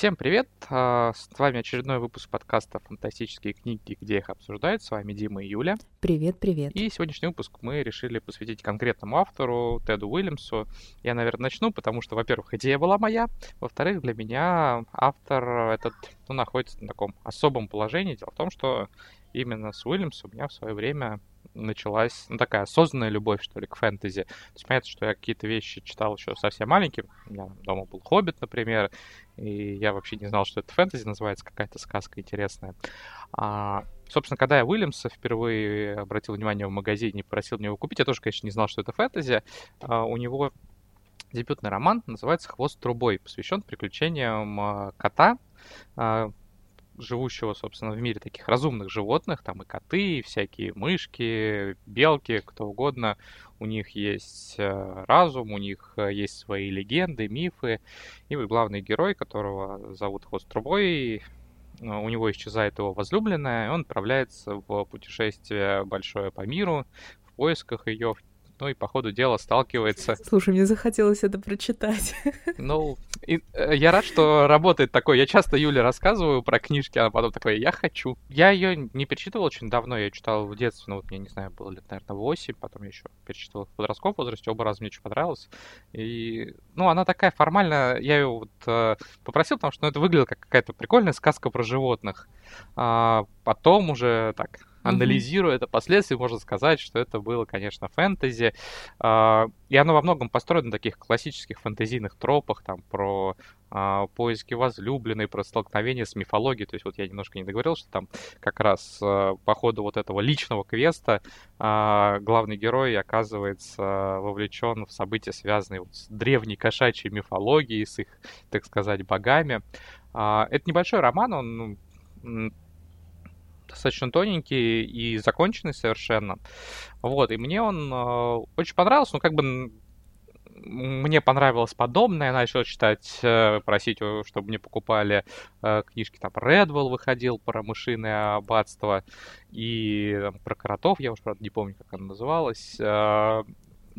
Всем привет! А, с вами очередной выпуск подкаста «Фантастические книги», где их обсуждают. С вами Дима и Юля. Привет, привет. И сегодняшний выпуск мы решили посвятить конкретному автору, Теду Уильямсу. Я, наверное, начну, потому что, во-первых, идея была моя. Во-вторых, для меня автор этот ну, находится на таком особом положении. Дело в том, что именно с Уильямсом у меня в свое время началась ну, такая осознанная любовь, что ли, к фэнтези. То есть понятно, что я какие-то вещи читал еще совсем маленьким. У меня дома был «Хоббит», например, и я вообще не знал, что это фэнтези называется, какая-то сказка интересная. А, собственно, когда я Уильямса впервые обратил внимание в магазине и просил мне его купить, я тоже, конечно, не знал, что это фэнтези. А, у него дебютный роман называется «Хвост трубой», посвящен приключениям а, кота, а, живущего, собственно, в мире таких разумных животных, там и коты, и всякие мышки, белки, кто угодно, у них есть э, разум, у них э, есть свои легенды, мифы, и вот главный герой, которого зовут Хвост Трубой, э, у него исчезает его возлюбленная, и он отправляется в путешествие большое по миру, в поисках ее, ну и по ходу дела сталкивается. Слушай, мне захотелось это прочитать. Ну, и, э, я рад, что работает такой. Я часто Юле рассказываю про книжки, а потом такой, я хочу. Я ее не перечитывал очень давно, я читал в детстве, ну вот мне, не знаю, было лет, наверное, 8, потом я еще перечитывал в подростковом возрасте, оба раза мне очень понравилось. И, ну, она такая формальная, я ее вот э, попросил, потому что ну, это выглядело как какая-то прикольная сказка про животных. А потом уже так анализируя это последствия, можно сказать, что это было, конечно, фэнтези. А, и оно во многом построено на таких классических фэнтезийных тропах, там, про а, поиски возлюбленной, про столкновение с мифологией. То есть вот я немножко не договорил, что там как раз а, по ходу вот этого личного квеста главный герой оказывается вовлечен в события, связанные вот с древней кошачьей мифологией, с их, так сказать, богами. Это небольшой роман, он достаточно тоненький и законченный совершенно. Вот, и мне он э, очень понравился, ну, как бы мне понравилось подобное, я начал читать, э, просить, чтобы мне покупали э, книжки, там, Редвелл выходил про мышиное аббатство, и там, про кротов, я уж, правда, не помню, как она называлась,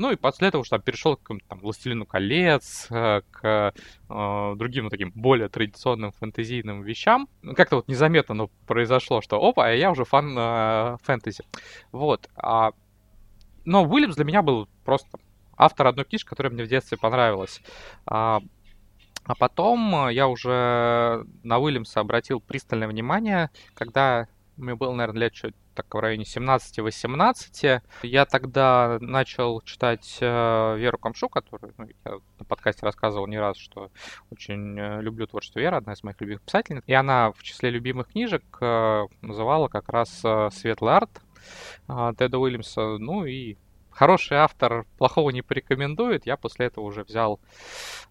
ну и после этого уже там перешел к там, «Властелину колец», э, к э, другим вот таким более традиционным фэнтезийным вещам. Ну, как-то вот незаметно но произошло, что опа, я уже фан э, фэнтези. Вот. А... Но Уильямс для меня был просто автор одной книжки, которая мне в детстве понравилась. А... А потом я уже на Уильямса обратил пристальное внимание, когда мне было, наверное, лет чуть так в районе 17-18. Я тогда начал читать э, Веру Камшу, которую ну, я на подкасте рассказывал не раз, что очень э, люблю творчество Веры, одна из моих любимых писательниц. И она в числе любимых книжек э, называла как раз э, «Светлый арт» э, Теда Уильямса. Ну и хороший автор плохого не порекомендует. Я после этого уже взял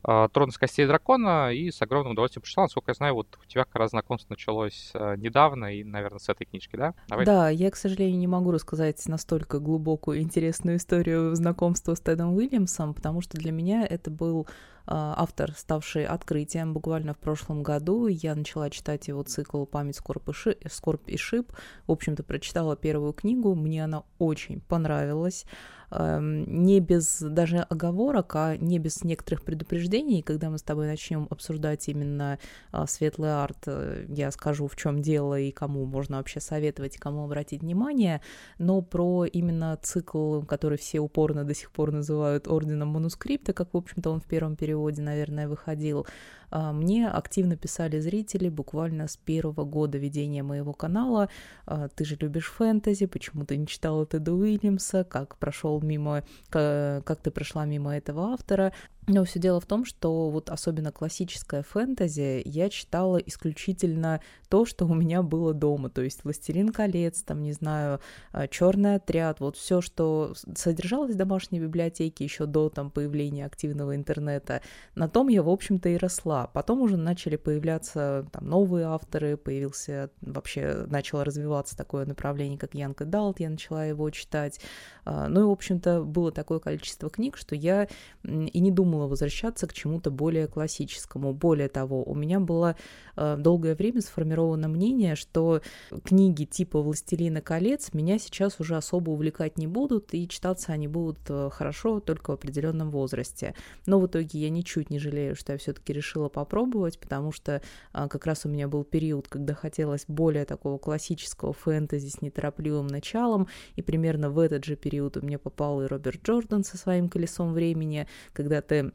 э, «Трон из костей дракона» и с огромным удовольствием прочитал. Насколько я знаю, вот у тебя как раз знакомство началось э, недавно и, наверное, с этой книжки, да? Давай. Да, я, к сожалению, не могу рассказать настолько глубокую интересную историю знакомства с Тедом Уильямсом, потому что для меня это был а, автор, ставший открытием буквально в прошлом году. Я начала читать его цикл «Память, скорбь и, ши... скорбь и шип». В общем-то, прочитала первую книгу, мне она очень понравилась. Эм, не без даже оговорок, а не без некоторых предупреждений. Когда мы с тобой начнем обсуждать именно а, светлый арт, э, я скажу, в чем дело и кому можно вообще советовать, кому обратить внимание. Но про именно цикл, который все упорно до сих пор называют орденом манускрипта, как, в общем-то, он в первом переводе, наверное, выходил, мне активно писали зрители буквально с первого года ведения моего канала. А, ты же любишь фэнтези, почему ты не читала Теда Уильямса, как прошел мимо, как ты прошла мимо этого автора. Но все дело в том, что вот особенно классическая фэнтези я читала исключительно то, что у меня было дома, то есть «Властелин колец», там, не знаю, а, «Черный отряд», вот все, что содержалось в домашней библиотеке еще до там появления активного интернета, на том я, в общем-то, и росла. Потом уже начали появляться там новые авторы, появился вообще, начало развиваться такое направление, как Янка Далт, я начала его читать. А, ну и, в общем-то, было такое количество книг, что я и не думала потянуло возвращаться к чему-то более классическому. Более того, у меня было э, долгое время сформировано мнение, что книги типа «Властелина колец» меня сейчас уже особо увлекать не будут, и читаться они будут э, хорошо только в определенном возрасте. Но в итоге я ничуть не жалею, что я все-таки решила попробовать, потому что э, как раз у меня был период, когда хотелось более такого классического фэнтези с неторопливым началом, и примерно в этот же период у меня попал и Роберт Джордан со своим колесом времени, когда ты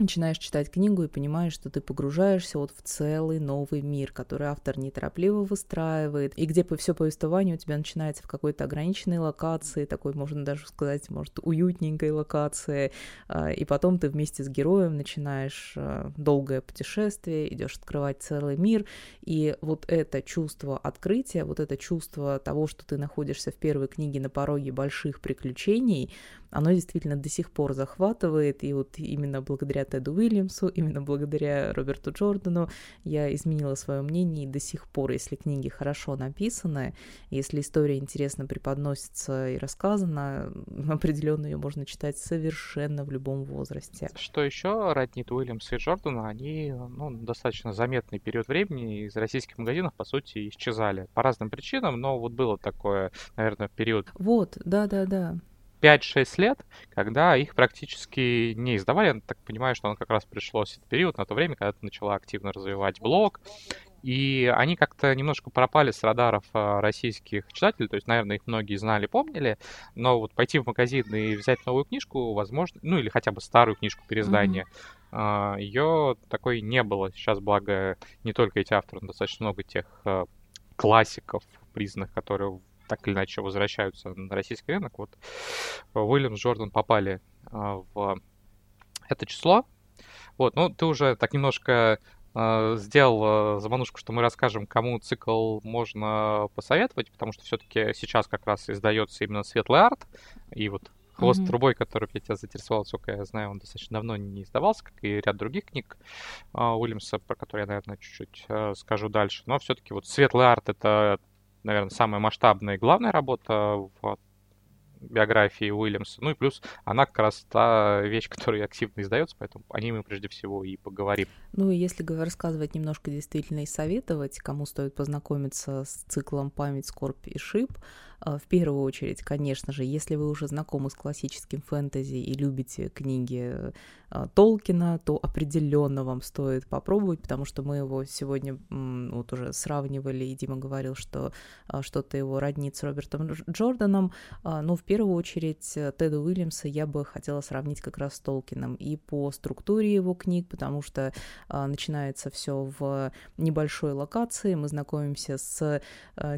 начинаешь читать книгу и понимаешь, что ты погружаешься вот в целый новый мир, который автор неторопливо выстраивает, и где по все повествование у тебя начинается в какой-то ограниченной локации, такой, можно даже сказать, может, уютненькой локации, а, и потом ты вместе с героем начинаешь а, долгое путешествие, идешь открывать целый мир, и вот это чувство открытия, вот это чувство того, что ты находишься в первой книге на пороге больших приключений, оно действительно до сих пор захватывает, и вот именно благодаря Теду Уильямсу, именно благодаря Роберту Джордану я изменила свое мнение, и до сих пор, если книги хорошо написаны, если история интересно преподносится и рассказана, определенно ее можно читать совершенно в любом возрасте. Что еще роднит Уильямса и Джордана, они ну, достаточно заметный период времени из российских магазинов, по сути, исчезали по разным причинам, но вот было такое, наверное, период. Вот, да-да-да. 5-6 лет, когда их практически не издавали. Я так понимаю, что он как раз пришлось этот период на то время, когда ты начала активно развивать блог, и они как-то немножко пропали с радаров а, российских читателей, то есть, наверное, их многие знали, помнили, но вот пойти в магазин и взять новую книжку, возможно, ну или хотя бы старую книжку переиздания, mm-hmm. ее такой не было. Сейчас, благо, не только эти авторы, но достаточно много тех а, классиков признанных, которые так или иначе возвращаются на российский рынок. Вот Уильям Джордан попали а, в это число. Вот, ну, ты уже так немножко э, сделал э, заманушку, что мы расскажем, кому цикл можно посоветовать, потому что все-таки сейчас как раз издается именно светлый арт, и вот хвост mm-hmm. трубой, который я тебя заинтересовал, сколько я знаю, он достаточно давно не издавался, как и ряд других книг э, Уильямса, про которые я, наверное, чуть-чуть э, скажу дальше. Но все-таки вот светлый арт — это наверное, самая масштабная и главная работа в биографии Уильямса. Ну и плюс она как раз та вещь, которая активно издается, поэтому о ней мы прежде всего и поговорим. Ну и если рассказывать немножко действительно и советовать, кому стоит познакомиться с циклом «Память, скорбь и шип», в первую очередь, конечно же, если вы уже знакомы с классическим фэнтези и любите книги а, Толкина, то определенно вам стоит попробовать, потому что мы его сегодня вот уже сравнивали, и Дима говорил, что а, что-то его роднит с Робертом Джорданом. Но в первую очередь э, Теда Уильямса я бы хотела сравнить как раз с Толкином и по структуре его книг, потому что начинается все в небольшой локации, мы знакомимся с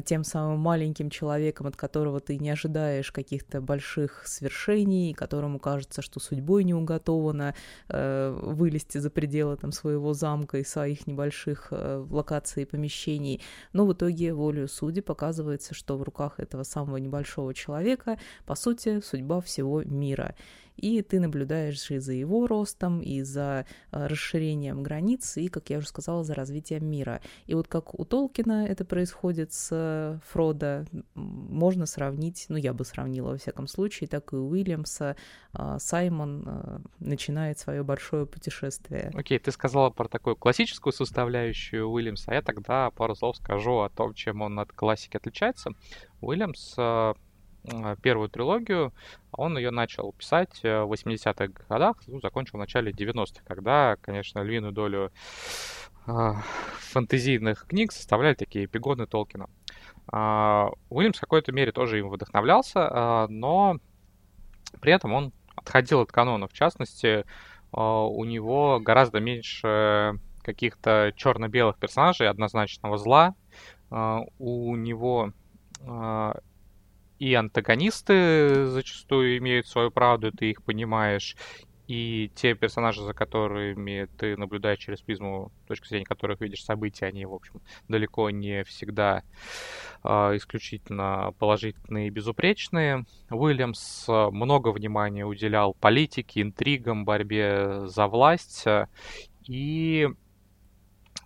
тем самым маленьким человеком, от которого ты не ожидаешь каких-то больших свершений, которому кажется, что судьбой не уготовано э, вылезти за пределы там, своего замка и своих небольших э, локаций и помещений. Но в итоге волю судьи показывается, что в руках этого самого небольшого человека, по сути, судьба всего мира и ты наблюдаешь и за его ростом, и за э, расширением границ, и, как я уже сказала, за развитием мира. И вот как у Толкина это происходит с Фродо, можно сравнить, ну, я бы сравнила во всяком случае, так и у Уильямса. Э, Саймон начинает свое большое путешествие. Окей, okay, ты сказала про такую классическую составляющую Уильямса, а я тогда пару слов скажу о том, чем он от классики отличается. Уильямс первую трилогию, он ее начал писать в 80-х годах, ну, закончил в начале 90-х, когда, конечно, львиную долю э, фэнтезийных книг составляли такие эпигоны Толкина. Э, Уильямс в какой-то мере тоже им вдохновлялся, э, но при этом он отходил от канона. В частности, э, у него гораздо меньше каких-то черно-белых персонажей, однозначного зла. Э, у него э, и антагонисты зачастую имеют свою правду, ты их понимаешь, и те персонажи, за которыми ты наблюдаешь через призму точки зрения которых видишь события, они, в общем, далеко не всегда э, исключительно положительные и безупречные. Уильямс много внимания уделял политике, интригам, борьбе за власть, и а,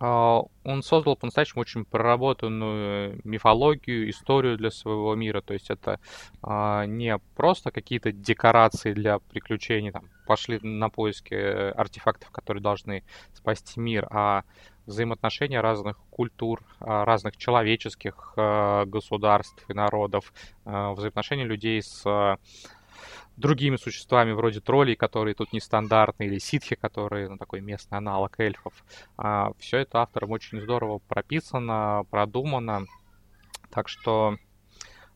он создал по-настоящему очень проработанную мифологию, историю для своего мира. То есть это а, не просто какие-то декорации для приключений, там, пошли на поиски артефактов, которые должны спасти мир, а взаимоотношения разных культур, а, разных человеческих государств и народов, взаимоотношения людей с другими существами вроде троллей, которые тут нестандартные, или ситхи, которые ну, такой местный аналог эльфов. А, все это автором очень здорово прописано, продумано. Так что,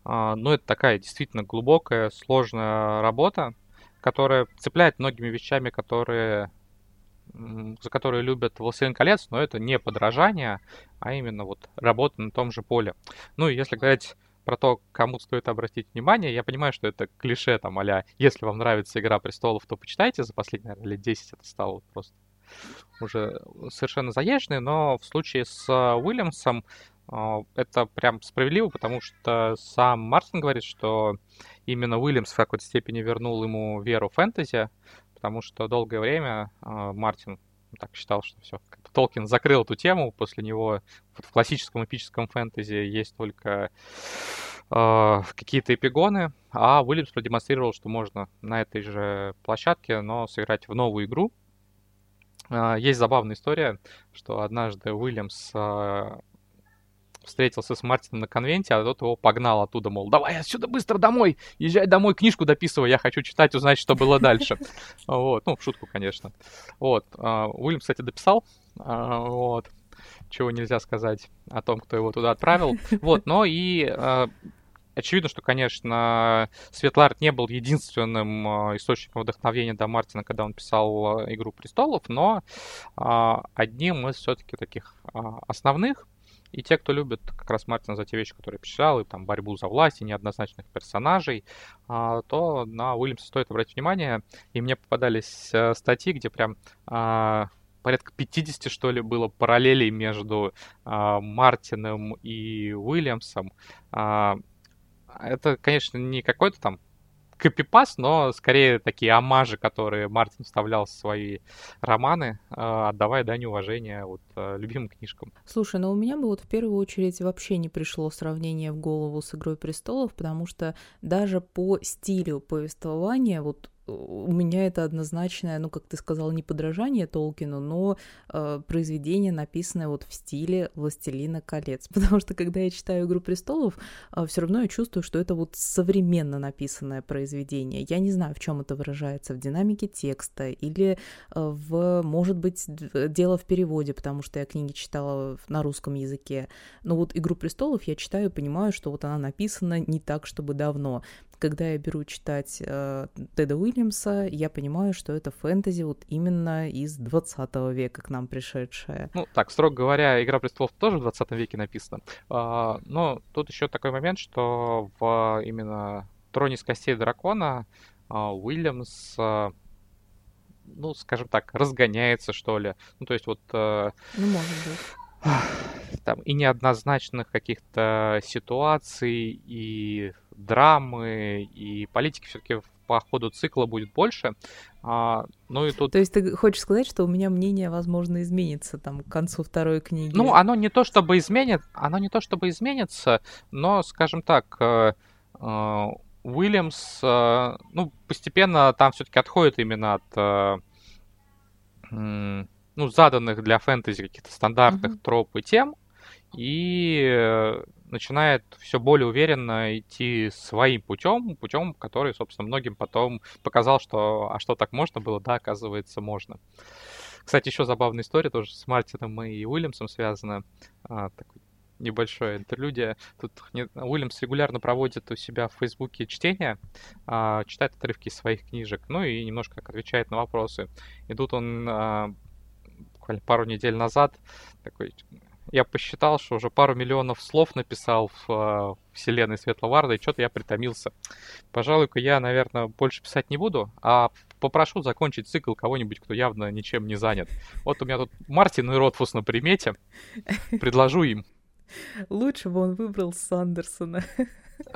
а, ну, это такая действительно глубокая, сложная работа, которая цепляет многими вещами, которые за которые любят «Властелин колец», но это не подражание, а именно вот работа на том же поле. Ну и если говорить про то, кому стоит обратить внимание. Я понимаю, что это клише, там, а если вам нравится «Игра престолов», то почитайте. За последние, наверное, лет 10 это стало просто уже совершенно заезженный, но в случае с а, Уильямсом а, это прям справедливо, потому что сам Мартин говорит, что именно Уильямс в какой-то степени вернул ему веру в фэнтези, потому что долгое время а, Мартин так считал, что все, Толкин закрыл эту тему, после него вот в классическом эпическом фэнтези есть только э, какие-то эпигоны, а Уильямс продемонстрировал, что можно на этой же площадке, но сыграть в новую игру. Э, есть забавная история, что однажды Уильямс э, встретился с Мартином на конвенте, а тот его погнал оттуда, мол, давай отсюда быстро домой, езжай домой, книжку дописывай, я хочу читать, узнать, что было дальше. Вот, ну, в шутку, конечно. Вот, а, Уильям, кстати, дописал, вот, чего нельзя сказать о том, кто его туда отправил. Вот, но и а, очевидно, что, конечно, Светлард не был единственным источником вдохновения до Мартина, когда он писал «Игру престолов», но одним из все-таки таких основных и те, кто любит как раз Мартина за те вещи, которые писал, и там борьбу за власть, и неоднозначных персонажей, а, то на Уильямса стоит обратить внимание. И мне попадались э, статьи, где прям а, порядка 50, что ли, было параллелей между а, Мартином и Уильямсом. Это, конечно, не какой-то там копипаст, но скорее такие амажи, которые Мартин вставлял в свои романы, а, отдавая дань уважения вот а, любимым книжкам. Слушай, ну у меня бы вот в первую очередь вообще не пришло сравнение в голову с «Игрой престолов», потому что даже по стилю повествования вот у меня это однозначное, ну, как ты сказал, не подражание Толкину, но э, произведение, написанное вот в стиле «Властелина колец». Потому что, когда я читаю «Игру престолов», э, все равно я чувствую, что это вот современно написанное произведение. Я не знаю, в чем это выражается, в динамике текста или э, в, может быть, дело в переводе, потому что я книги читала на русском языке. Но вот «Игру престолов» я читаю и понимаю, что вот она написана не так, чтобы давно когда я беру читать э, Теда Уильямса, я понимаю, что это фэнтези вот именно из 20 века к нам пришедшая. Ну, так, строго говоря, «Игра престолов» тоже в 20 веке написана. А, но тут еще такой момент, что в именно «Троне из костей дракона» а, Уильямс а, ну, скажем так, разгоняется, что ли. Ну, то есть вот... Э, ну, может быть. Там и неоднозначных каких-то ситуаций, и драмы и политики все-таки по ходу цикла будет больше. А, ну и тут... То есть ты хочешь сказать, что у меня мнение, возможно, изменится там к концу второй книги? Ну, оно не то чтобы изменит, оно не то чтобы изменится, но, скажем так, э, э, Уильямс, э, ну, постепенно там все-таки отходит именно от ну, заданных для фэнтези каких-то стандартных uh-huh. троп и тем, и начинает все более уверенно идти своим путем, путем, который, собственно, многим потом показал, что а что так можно было, да, оказывается, можно. Кстати, еще забавная история тоже с Мартином и Уильямсом связана. А, такой небольшое интерлюдия. Тут Уильямс регулярно проводит у себя в Фейсбуке чтение, а, читает отрывки из своих книжек, ну и немножко как отвечает на вопросы. И тут он а, буквально пару недель назад такой я посчитал, что уже пару миллионов слов написал в э, вселенной Светловарда, и что-то я притомился. Пожалуй-ка я, наверное, больше писать не буду, а попрошу закончить цикл кого-нибудь, кто явно ничем не занят. Вот у меня тут Мартин и Ротфус на примете. Предложу им. Лучше бы он выбрал Сандерсона.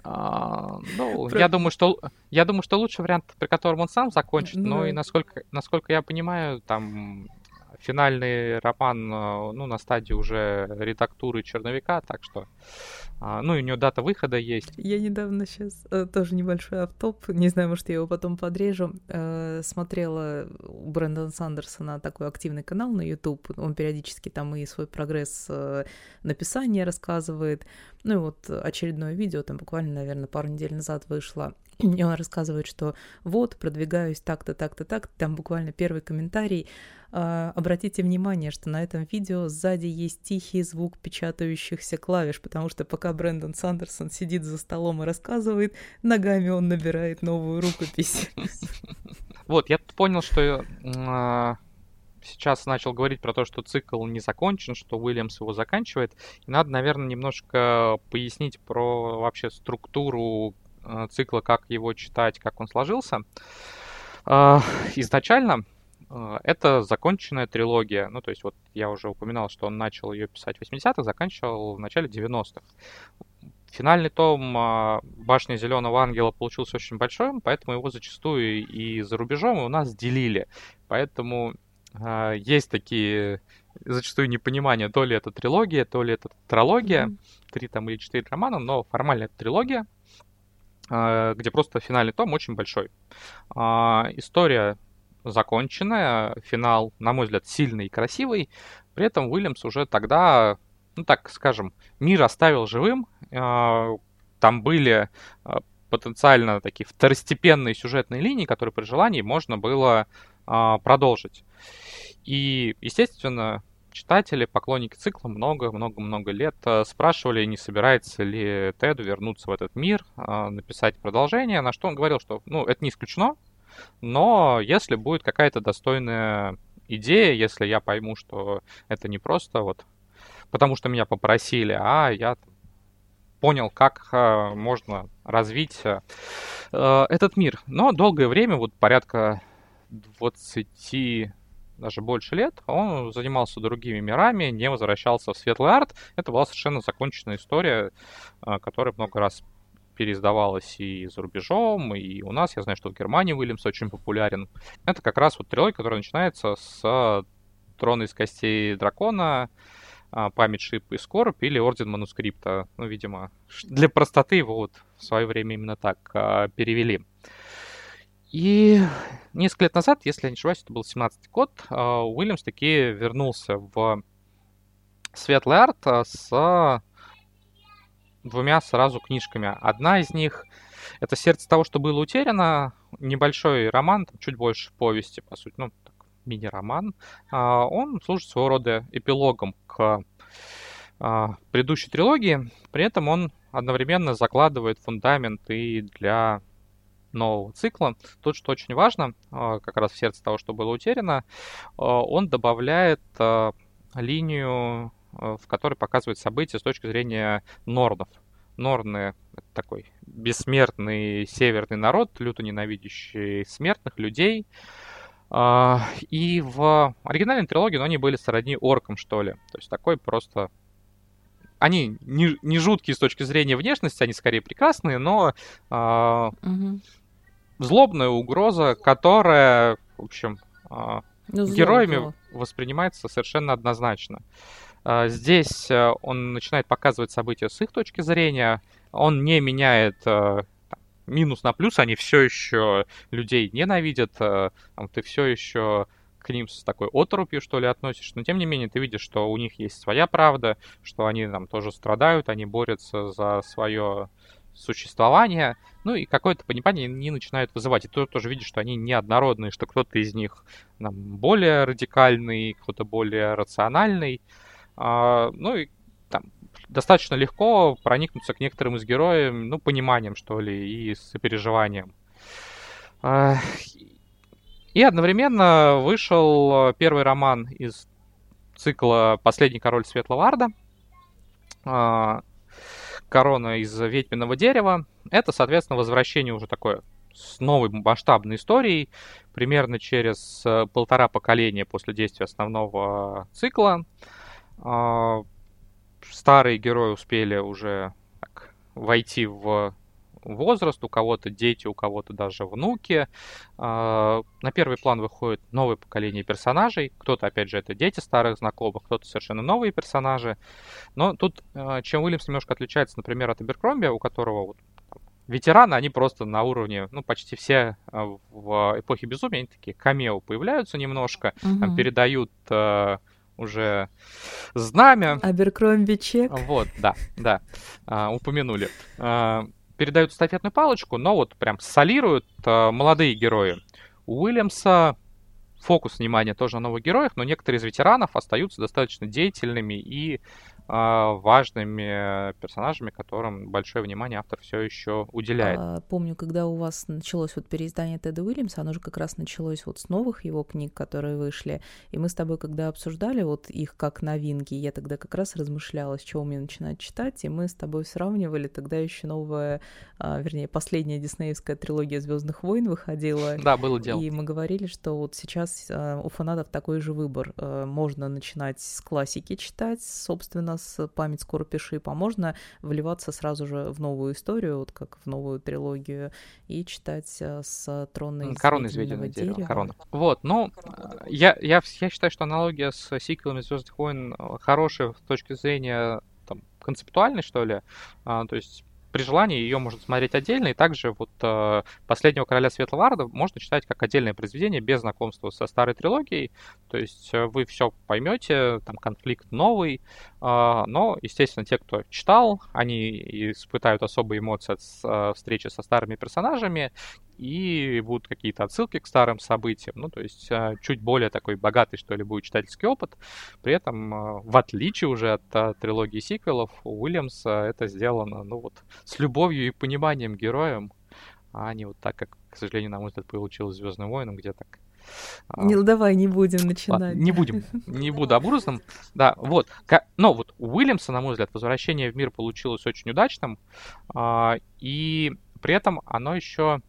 А, ну, Про... я думаю, что я думаю, что лучший вариант, при котором он сам закончит, ну, но и насколько, насколько я понимаю, там финальный роман, ну, на стадии уже редактуры черновика, так что а, ну, и у нее дата выхода есть. Я недавно сейчас, э, тоже небольшой автоп, не знаю, может, я его потом подрежу, э, смотрела у Брэндона Сандерсона такой активный канал на YouTube, он периодически там и свой прогресс э, написания рассказывает, ну и вот очередное видео, там буквально, наверное, пару недель назад вышло, и он рассказывает, что вот, продвигаюсь так-то, так-то, так, там буквально первый комментарий, обратите внимание, что на этом видео сзади есть тихий звук печатающихся клавиш, потому что пока Брэндон Сандерсон сидит за столом и рассказывает, ногами он набирает новую рукопись. Вот, я понял, что а, сейчас начал говорить про то, что цикл не закончен, что Уильямс его заканчивает. И надо, наверное, немножко пояснить про вообще структуру а, цикла, как его читать, как он сложился. Изначально а, это законченная трилогия. Ну, то есть вот я уже упоминал, что он начал ее писать в 80-х, заканчивал в начале 90-х. Финальный том а, «Башня Зеленого Ангела» получился очень большой, поэтому его зачастую и за рубежом и у нас делили. Поэтому э, есть такие зачастую непонимания, то ли это трилогия, то ли это трилогия, mm-hmm. три там или четыре романа, но формально это трилогия, э, где просто финальный том очень большой. Э, история законченная, финал, на мой взгляд, сильный и красивый. При этом Уильямс уже тогда, ну так скажем, мир оставил живым. А, там были а, потенциально такие второстепенные сюжетные линии, которые при желании можно было а, продолжить. И, естественно, читатели, поклонники цикла много-много-много лет спрашивали, не собирается ли Теду вернуться в этот мир, написать продолжение, на что он говорил, что ну, это не исключено, но если будет какая-то достойная идея, если я пойму, что это не просто вот потому что меня попросили, а я понял, как э, можно развить э, этот мир. Но долгое время, вот порядка 20 даже больше лет, он занимался другими мирами, не возвращался в светлый арт. Это была совершенно законченная история, э, которая много раз переиздавалась и за рубежом, и у нас. Я знаю, что в Германии Уильямс очень популярен. Это как раз вот трилогия, которая начинается с Трона из костей дракона, а, Память Шип и Скорбь или Орден Манускрипта. Ну, видимо, для простоты его вот в свое время именно так а, перевели. И несколько лет назад, если я не ошибаюсь, это был 17-й год, а, Уильямс таки вернулся в Светлый арт с двумя сразу книжками. Одна из них — это «Сердце того, что было утеряно», небольшой роман, там, чуть больше повести, по сути, ну, так, мини-роман. А, он служит своего рода эпилогом к а, предыдущей трилогии, при этом он одновременно закладывает фундамент и для нового цикла. Тут, что очень важно, а, как раз в сердце того, что было утеряно, он добавляет линию в которой показывает события с точки зрения нордов. Норны — это такой бессмертный северный народ, люто ненавидящий смертных людей. А, и в оригинальной трилогии, ну, они были сродни оркам, что ли. То есть такой просто... Они не, не жуткие с точки зрения внешности, они скорее прекрасные, но угу. злобная угроза, которая, в общем, а, ну, героями зло. воспринимается совершенно однозначно. А, здесь э, он начинает показывать события с их точки зрения. Он не меняет э, минус на плюс, они все еще людей ненавидят, э, ты все еще к ним с такой оторопью, что ли, относишься, но тем не менее ты видишь, что у них есть своя правда, что они там тоже страдают, они борются за свое существование, ну и какое-то понимание не начинают вызывать. И ты тоже видишь, что они неоднородные, что кто-то из них там, более радикальный, кто-то более рациональный. А, ну и там достаточно легко проникнуться к некоторым из героев, ну, пониманием, что ли, и сопереживанием. А, и одновременно вышел первый роман из цикла «Последний король Светлого Арда», а, «Корона из ведьминого дерева». Это, соответственно, возвращение уже такое с новой масштабной историей, примерно через э, полтора поколения после действия основного цикла. А, старые герои успели уже так, войти в возраст, у кого-то дети, у кого-то даже внуки. А, на первый план выходит новое поколение персонажей. Кто-то, опять же, это дети старых знакомых, кто-то совершенно новые персонажи. Но тут, а, чем Уильямс немножко отличается, например, от Аберкромби, у которого вот ветераны, они просто на уровне, ну, почти все в эпохе безумия, они такие камео появляются немножко, угу. там передают уже знамя. Аберкромби чек. Вот, да, да, а, упомянули. А, передают стафетную палочку, но вот прям солируют а, молодые герои. У Уильямса фокус внимания тоже на новых героях, но некоторые из ветеранов остаются достаточно деятельными и важными персонажами, которым большое внимание автор все еще уделяет. А, помню, когда у вас началось вот переиздание Теда Уильямса, оно же как раз началось вот с новых его книг, которые вышли, и мы с тобой, когда обсуждали вот их как новинки, я тогда как раз размышляла, с чего мне начинать читать, и мы с тобой сравнивали, тогда еще новая, а, вернее, последняя диснеевская трилогия Звездных войн выходила. Да, было дело. И мы говорили, что вот сейчас а, у фанатов такой же выбор. А, можно начинать с классики читать, собственно, с «Память скоро пиши», а можно вливаться сразу же в новую историю, вот как в новую трилогию, и читать э, с «Трона Корона изведенного дерева». дерева. Корона. Вот, ну, я, я, я считаю, что аналогия с сиквелами «Звездных войн» хорошая с точки зрения там, концептуальной, что ли. А, то есть при желании ее можно смотреть отдельно, и также вот э, «Последнего короля Светлого Арда» можно читать как отдельное произведение без знакомства со старой трилогией, то есть э, вы все поймете, там конфликт новый, э, но, естественно, те, кто читал, они испытают особые эмоции от э, встречи со старыми персонажами, и будут какие-то отсылки к старым событиям. Ну, то есть а, чуть более такой богатый, что ли, будет читательский опыт. При этом, а, в отличие уже от а, трилогии сиквелов, у Уильямса это сделано, ну, вот, с любовью и пониманием героям, а не вот так, как, к сожалению, на мой взгляд, получилось Звездным войнам, где так не, давай, не будем начинать. Ладно, не будем, не буду обрусным. Да, вот. Но вот у Уильямса, на мой взгляд, возвращение в мир получилось очень удачным. И при этом оно еще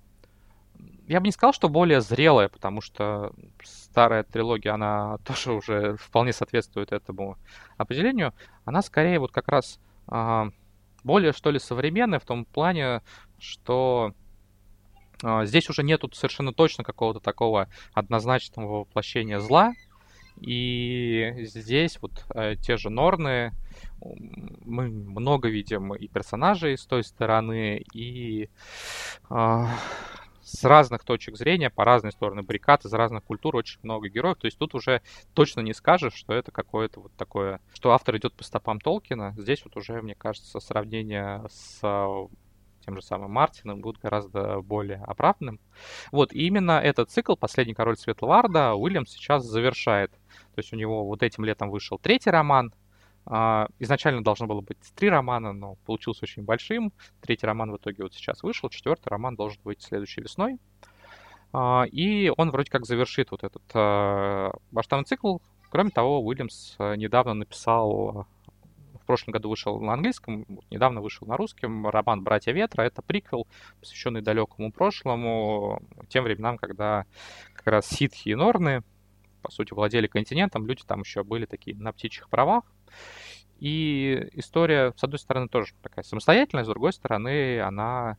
я бы не сказал, что более зрелая, потому что старая трилогия, она тоже уже вполне соответствует этому определению. Она скорее вот как раз э, более, что ли, современная в том плане, что э, здесь уже нету совершенно точно какого-то такого однозначного воплощения зла. И здесь вот э, те же Норны, мы много видим и персонажей с той стороны, и э, с разных точек зрения, по разные стороны баррикад, из разных культур, очень много героев. То есть тут уже точно не скажешь, что это какое-то вот такое, что автор идет по стопам Толкина. Здесь вот уже, мне кажется, сравнение с а, тем же самым Мартином будет гораздо более оправданным. Вот, и именно этот цикл «Последний король Светлого Арда» Уильям сейчас завершает. То есть у него вот этим летом вышел третий роман, изначально должно было быть три романа, но получился очень большим. Третий роман в итоге вот сейчас вышел, четвертый роман должен быть следующей весной. А, и он вроде как завершит вот этот а, масштабный цикл. Кроме того, Уильямс недавно написал в прошлом году вышел на английском, недавно вышел на русском роман «Братья ветра». Это приквел, посвященный далекому прошлому, тем временам, когда как раз ситхи и норны, по сути, владели континентом, люди там еще были такие на птичьих правах. И история, с одной стороны, тоже такая самостоятельная, с другой стороны, она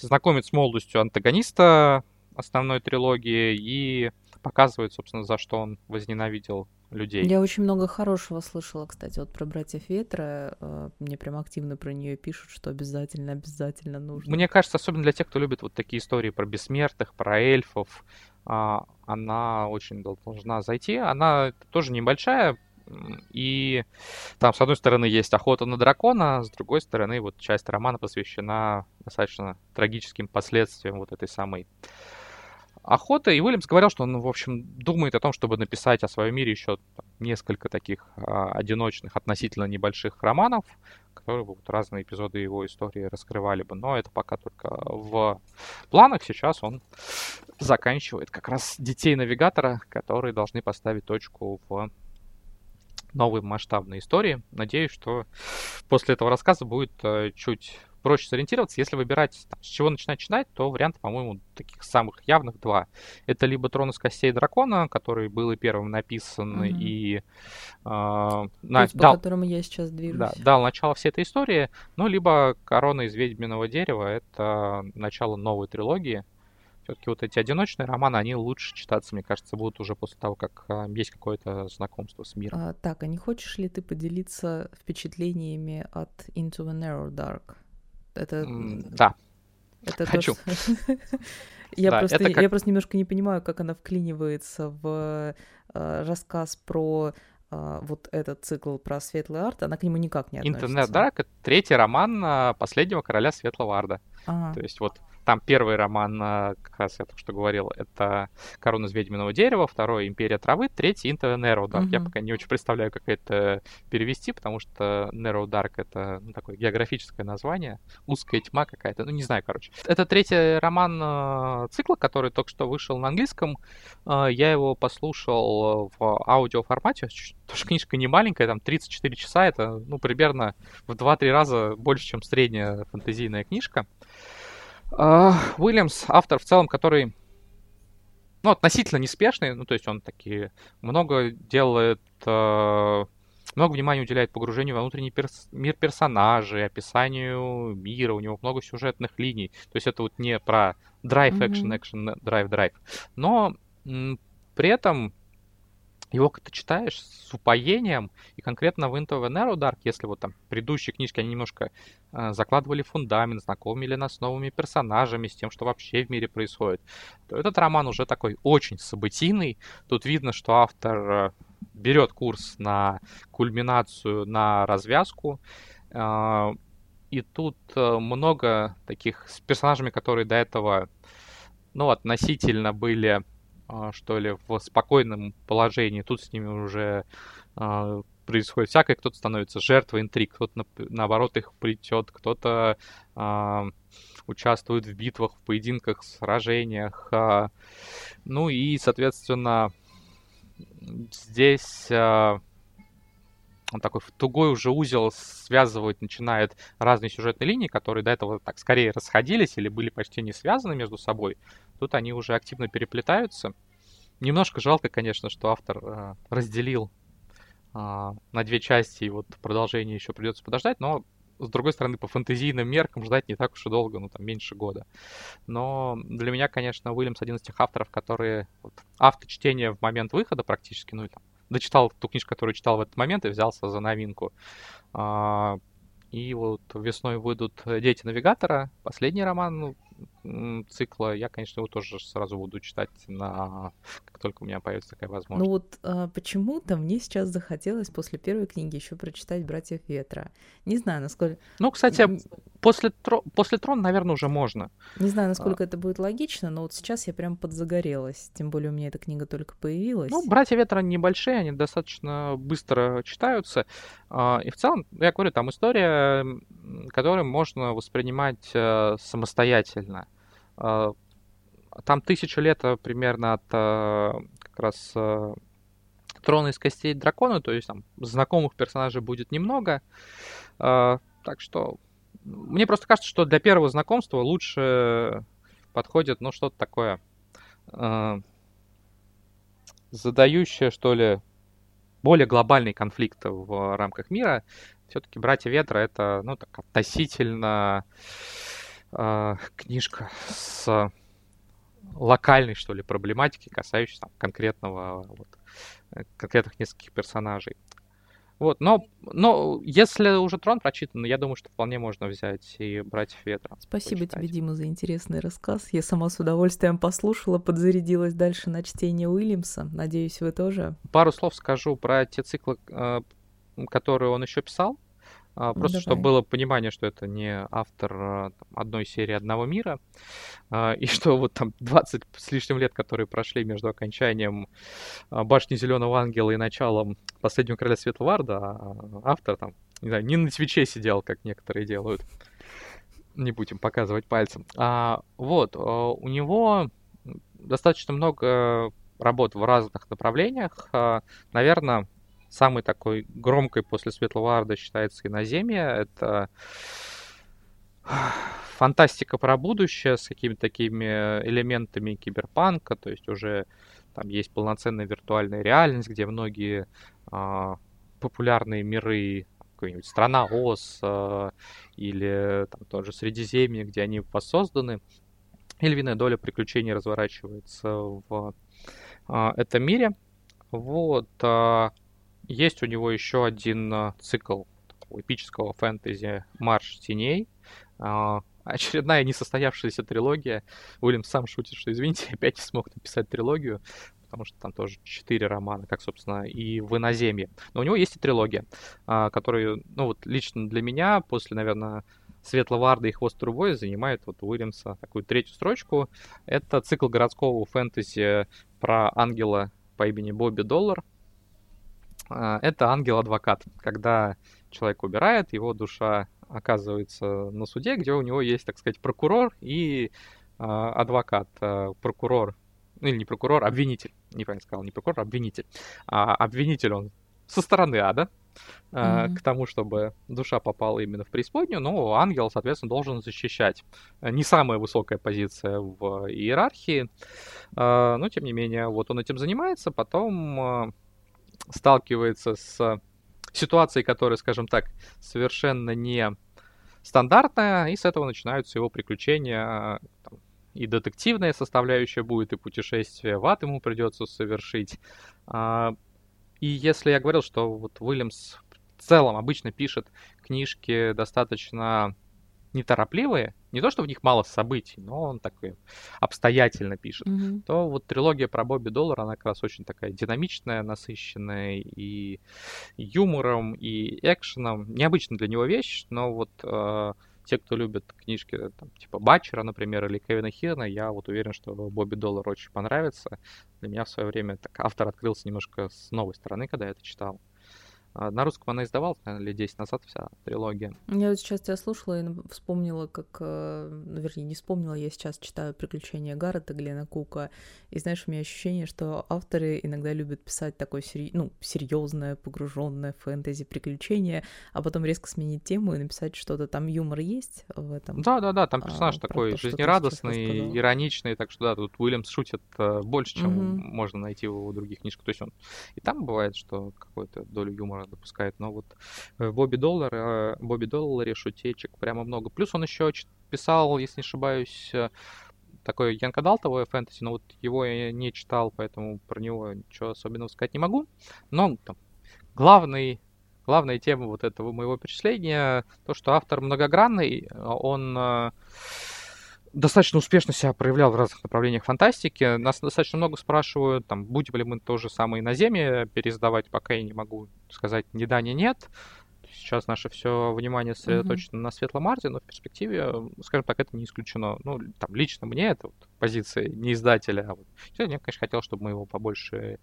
знакомит с молодостью антагониста основной трилогии и показывает, собственно, за что он возненавидел людей. Я очень много хорошего слышала, кстати, вот про братьев Ветра. Э, мне прям активно про нее пишут, что обязательно, обязательно нужно. Мне кажется, особенно для тех, кто любит вот такие истории про бессмертных, про эльфов, она очень должна зайти. Она тоже небольшая, и там, с одной стороны, есть охота на дракона, с другой стороны, вот часть романа посвящена достаточно трагическим последствиям вот этой самой охоты. И Уильямс говорил, что он, в общем, думает о том, чтобы написать о своем мире еще там, несколько таких а, одиночных, относительно небольших романов, которые бы вот разные эпизоды его истории раскрывали бы. Но это пока только в планах. Сейчас он заканчивает как раз детей навигатора, которые должны поставить точку в новой масштабной истории. Надеюсь, что после этого рассказа будет э, чуть проще сориентироваться. Если выбирать, там, с чего начинать читать, то варианты, по-моему, таких самых явных два. Это либо «Трон из костей дракона», который был и первым написан, mm-hmm. и... Э, на, Путь, дал, по которому я сейчас движусь. Да, дал начало всей этой истории. Ну, либо «Корона из ведьминого дерева» — это начало новой трилогии. Все-таки вот эти одиночные романы, они лучше читаться, мне кажется, будут уже после того, как э, есть какое-то знакомство с миром. А, так, а не хочешь ли ты поделиться впечатлениями от Into the Narrow Dark? Это... Да. Это Хочу. То, я, да, просто, как... я просто немножко не понимаю, как она вклинивается в э, рассказ про э, вот этот цикл про светлый арт, она к нему никак не относится. Интернет Дарк — это третий роман э, последнего короля светлого арда. А. То есть вот там первый роман, а, как раз я только что говорил, это «Корона из ведьминого дерева», второй «Империя травы», третий «Into Narrow Dark». Mm-hmm. Я пока не очень представляю, как это перевести, потому что Narrow Dark — это ну, такое географическое название, узкая тьма какая-то, ну не знаю, короче. Это третий роман э, цикла, который только что вышел на английском. Э, я его послушал в аудиоформате, тоже книжка не маленькая, там 34 часа, это ну примерно в 2-3 раза больше, чем средняя фэнтезийная книжка. Уильямс, автор в целом, который ну, относительно неспешный, ну, то есть он такие много делает, э, много внимания уделяет погружению во внутренний перс мир персонажей, описанию мира, у него много сюжетных линий. То есть это вот не про драйв, экшен, экшен, драйв, драйв. Но при этом его ты читаешь с упоением, и конкретно в Into the Narrow Dark, если вот там предыдущие книжки, они немножко э, закладывали фундамент, знакомили нас с новыми персонажами, с тем, что вообще в мире происходит, то этот роман уже такой очень событийный. Тут видно, что автор э, берет курс на кульминацию, на развязку, э, и тут э, много таких с персонажами, которые до этого, ну, относительно были что ли, в спокойном положении. Тут с ними уже а, происходит всякое, кто-то становится жертвой интриг, кто-то на, наоборот их плетет, кто-то а, участвует в битвах, в поединках, сражениях. А, ну и, соответственно, здесь а, он такой в тугой уже узел связывать начинает разные сюжетные линии, которые до этого так скорее расходились или были почти не связаны между собой. Тут они уже активно переплетаются. Немножко жалко, конечно, что автор э, разделил э, на две части, и вот продолжение еще придется подождать, но с другой стороны, по фэнтезийным меркам ждать не так уж и долго, ну там меньше года. Но для меня, конечно, Уильямс один из тех авторов, которые вот, авточтение в момент выхода практически, ну там, дочитал ту книжку, которую читал в этот момент и взялся за новинку. А, и вот весной выйдут «Дети навигатора», последний роман цикла. Я, конечно, его тоже сразу буду читать, на... как только у меня появится такая возможность. Ну вот а, почему-то мне сейчас захотелось после первой книги еще прочитать «Братьев Ветра». Не знаю, насколько... Ну, кстати, после, тро... после «Трон», наверное, уже можно. Не знаю, насколько а... это будет логично, но вот сейчас я прям подзагорелась. Тем более у меня эта книга только появилась. Ну, «Братья Ветра» небольшие, они достаточно быстро читаются. А, и в целом, я говорю, там история, которую можно воспринимать э, самостоятельно. А, там тысяча лет э, примерно от э, как раз трона из костей дракона, то есть там знакомых персонажей будет немного. А, так что мне просто кажется, что для первого знакомства лучше подходит, ну, что-то такое задающее, что ли, более глобальный конфликт в рамках мира, все-таки «Братья Ветра» — это, ну, так, относительно э, книжка с локальной, что ли, проблематики, касающейся там, конкретного, вот, э, конкретных нескольких персонажей. Вот, но, но если уже трон прочитан, я думаю, что вполне можно взять и братьев ветра. Спасибо почитать. тебе, Дима, за интересный рассказ. Я сама с удовольствием послушала, подзарядилась дальше на чтение Уильямса. Надеюсь, вы тоже. Пару слов скажу про те циклы, э, которые он еще писал. А, ну, просто ну, чтобы было понимание, что это не автор а, там, одной серии одного мира, а, и что вот там 20 с лишним лет, которые прошли между окончанием Башни Зеленого Ангела и началом Последнего Короля Светлого Арда, автор там, не знаю, не на Твиче сидел, как некоторые делают. Не будем показывать пальцем. А, вот, у него достаточно много работ в разных направлениях. Наверное, самой такой громкой после Светлого Арда считается иноземия. Это фантастика про будущее с какими-то такими элементами киберпанка, то есть уже там есть полноценная виртуальная реальность, где многие э, популярные миры, какая-нибудь страна Оз э, или там тоже Средиземье, где они воссозданы, и львиная доля приключений разворачивается в э, этом мире. Вот. Э, есть у него еще один э, цикл эпического фэнтези «Марш теней», э, очередная несостоявшаяся трилогия. Уильям сам шутит, что, извините, опять не смог написать трилогию, потому что там тоже четыре романа, как, собственно, и в «Иноземье». Но у него есть и трилогия, а, которую, ну вот лично для меня, после, наверное, Светлого Арда и Хвост Трубой занимает вот Уильямса такую третью строчку. Это цикл городского фэнтези про ангела по имени Бобби Доллар. А, это ангел-адвокат, когда человек убирает, его душа оказывается на суде, где у него есть, так сказать, прокурор и э, адвокат. Э, прокурор, ну или не прокурор, обвинитель. Неправильно сказал, не прокурор, а обвинитель. А обвинитель он со стороны ада, mm-hmm. к тому, чтобы душа попала именно в преисподнюю, но ангел, соответственно, должен защищать. Не самая высокая позиция в иерархии, но тем не менее, вот он этим занимается, потом сталкивается с ситуации, которая, скажем так, совершенно не стандартная, и с этого начинаются его приключения. Там, и детективная составляющая будет, и путешествие в ад ему придется совершить. А, и если я говорил, что вот Уильямс в целом обычно пишет книжки достаточно неторопливые, не то, что в них мало событий, но он такой обстоятельно пишет, mm-hmm. то вот трилогия про Бобби Доллар, она как раз очень такая динамичная, насыщенная и юмором, и экшеном. Необычная для него вещь, но вот э, те, кто любит книжки там, типа Батчера, например, или Кевина Хирна, я вот уверен, что Бобби Доллар очень понравится. Для меня в свое время так, автор открылся немножко с новой стороны, когда я это читал. А, на русском она издавалась, наверное, лет 10 назад вся трилогия. Я вот сейчас тебя слушала и вспомнила, как... Э, ну, вернее, не вспомнила, я сейчас читаю «Приключения Гаррета» Глена Кука, и знаешь, у меня ощущение, что авторы иногда любят писать такое сери... ну, серьезное, погруженное фэнтези приключение, а потом резко сменить тему и написать что-то. Там юмор есть в этом? Да-да-да, там персонаж а, такой жизнерадостный, ироничный, так что да, тут Уильямс шутит э, больше, чем угу. можно найти у других книжек. То есть он и там бывает, что какую-то долю юмора допускает. Но вот э, Бобби Доллар, э, Бобби Долларе шутечек прямо много. Плюс он еще писал, если не ошибаюсь, э, такое янкадалтовое фэнтези, но вот его я не читал, поэтому про него ничего особенного сказать не могу. Но там, главный главная тема вот этого моего перечисления, то, что автор многогранный, он достаточно успешно себя проявлял в разных направлениях фантастики. Нас достаточно много спрашивают, там, будем ли мы то же самое на Земле пересдавать, пока я не могу сказать ни да, ни нет. Сейчас наше все внимание сосредоточено mm-hmm. на Светлом Марте, но в перспективе, скажем так, это не исключено. Ну, там, лично мне это вот позиция не издателя. А вот. Я, конечно, хотел, чтобы мы его побольше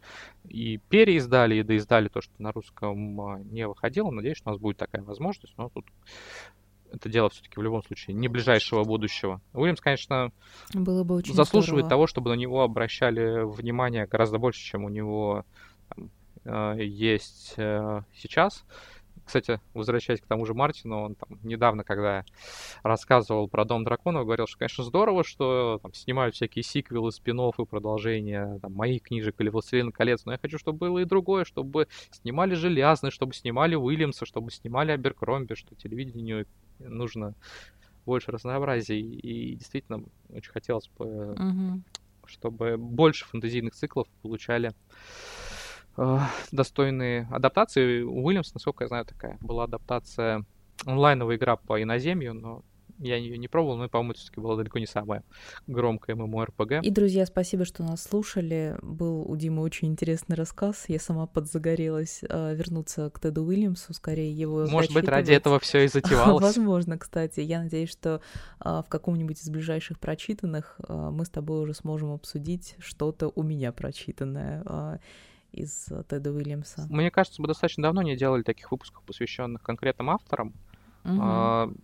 и переиздали, и доиздали то, что на русском а, не выходило. Надеюсь, что у нас будет такая возможность, но тут это дело все-таки в любом случае не ближайшего будущего. Уильямс, конечно, Было бы очень заслуживает здорово. того, чтобы на него обращали внимание гораздо больше, чем у него там, э, есть э, сейчас. Кстати, возвращаясь к тому же Мартину, он там недавно, когда рассказывал про Дом драконов, говорил, что, конечно, здорово, что там, снимают всякие сиквелы, спин и продолжения там, моих книжек или «Властелин колец», но я хочу, чтобы было и другое, чтобы снимали Железный, чтобы снимали Уильямса, чтобы снимали Аберкромби, что телевидению нужно больше разнообразия. И действительно, очень хотелось бы, угу. чтобы больше фэнтезийных циклов получали э, достойные адаптации. У Уильямс, насколько я знаю, такая была адаптация онлайновая игра по иноземью, но я ее не пробовал, но, по-моему, это все-таки было далеко не самое громкое MMORPG. И, друзья, спасибо, что нас слушали. Был у Димы очень интересный рассказ. Я сама подзагорелась э, вернуться к Теду Уильямсу, скорее его Может быть, ради этого все и затевалось. Возможно, кстати. Я надеюсь, что э, в каком-нибудь из ближайших прочитанных э, мы с тобой уже сможем обсудить что-то у меня прочитанное э, из Теда Уильямса. Мне кажется, мы достаточно давно не делали таких выпусков, посвященных конкретным авторам. Угу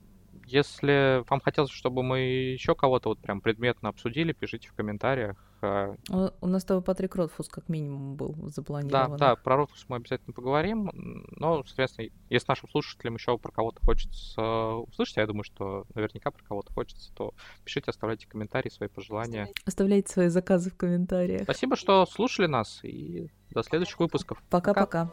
Если вам хотелось, чтобы мы еще кого-то вот прям предметно обсудили, пишите в комментариях. А, у нас с тобой Патрик Ротфус как минимум был запланирован. Да, да, про Ротфус мы обязательно поговорим. Но, соответственно, если нашим слушателям еще про кого-то хочется услышать, а я думаю, что наверняка про кого-то хочется, то пишите, оставляйте комментарии, свои пожелания. Оставляйте свои заказы в комментариях. Спасибо, что слушали нас, и до следующих выпусков. Пока-пока.